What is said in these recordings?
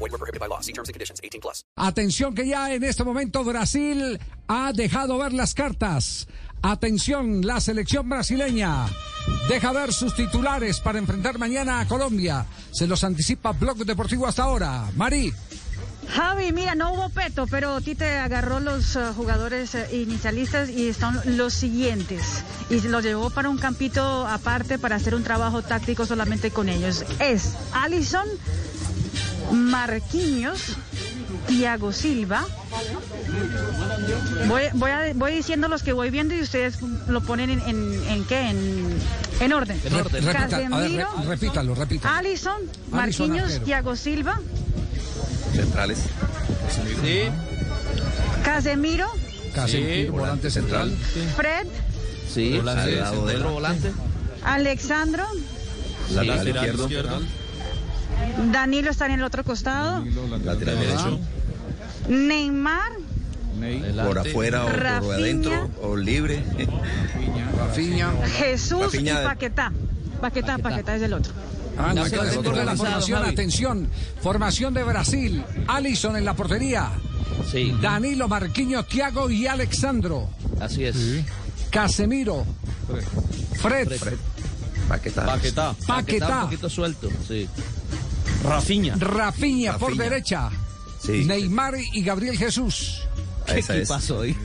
Void were prohibited by law. See terms and conditions. 18 plus. Atención que ya en este momento Brasil ha dejado ver las cartas. Atención, la selección brasileña deja ver sus titulares para enfrentar mañana a Colombia. Se los anticipa Blog Deportivo hasta ahora. Mari. Javi, mira, no hubo peto, pero Tite agarró los uh, jugadores uh, inicialistas y son los siguientes. Y los llevó para un campito aparte para hacer un trabajo táctico solamente con ellos. Es Alison, Marquinhos, Thiago Silva. Voy, voy, a- voy diciendo los que voy viendo y ustedes lo ponen en, en, en qué, en, en orden. A ver, Casemiro, re- repítalo, repítalo. Alison, Marquinhos. Thiago Silva, Centrales. Casemiro, Casemiro, volante central. Fred, Sí, al lado de Centro volante. Alexandro, lateral izquierdo, Danilo está en el otro costado, lateral derecho, Neymar, por afuera o por adentro o libre. Rafinha. Jesús Rafinha. y Paquetá. Paquetá, Paquetá es el otro. Ah, no, lo dentro de la formación, atención. Formación de Brasil. Alison en la portería. Sí, Danilo, Marquinhos, Thiago y Alexandro. así es. Casemiro. Fred. Paquetá. Paquetá. Paquetá. un poquito suelto, sí. Rafiña. Rafinha por derecha. Sí. Neymar y Gabriel Jesús. Esa ¿Qué es. pasó ahí?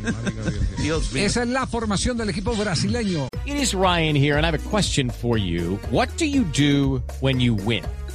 Dios mío. Esa es la formación del equipo brasileño. It is Ryan here, and I have a question for you. What do you do when you win?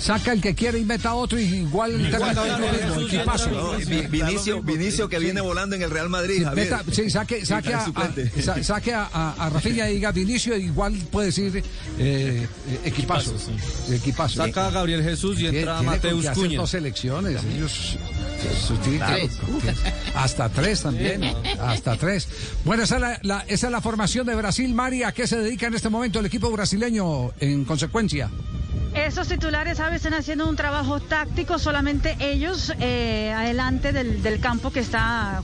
Saca el que quiere y meta otro y igual Vi- Vinicio, Vinicio que viene volando en el Real Madrid. Javier. Meta- sí, saque, saque, a, saque a, Rafinha y diga Vinicio, igual puede decir eh, eh, equipazo. Equipazo. Saca a Gabriel Jesús y entra Mateus Cunha. dos selecciones. Ellos, hasta tres también. Hasta tres. Bueno, esa es la, la- esa es la formación de Brasil. Mari, ¿a qué se dedica en este momento el equipo brasileño en consecuencia? Esos titulares, ¿sabes? Están haciendo un trabajo táctico solamente ellos eh, adelante del, campo que está,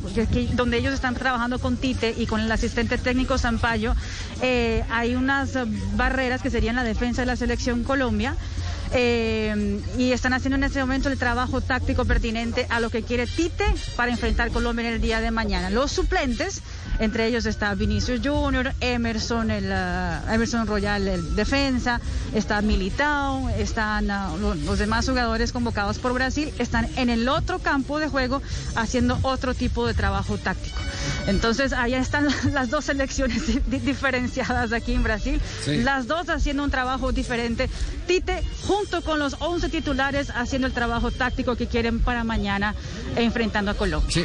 donde ellos están trabajando con Tite y con el asistente técnico Zampayo. Eh, hay unas barreras que serían la defensa de la selección Colombia. eh, y están haciendo en este momento el trabajo táctico pertinente a lo que quiere Tite para enfrentar Colombia en el día de mañana. Los suplentes, entre ellos está Vinicius Junior, Emerson, el, ah, Emerson Royal, el defensa, está Militao, están ah, lo- los demás jugadores convocados por Brasil, están en el otro campo de juego haciendo otro tipo de trabajo táctico. Entonces, allá están las dos selecciones di- di- diferenciadas aquí en Brasil, Sí. las dos haciendo un trabajo diferente. Tite, junto con los 11 titulares, haciendo el trabajo táctico que quieren para mañana enfrentando a Colombia. Sí,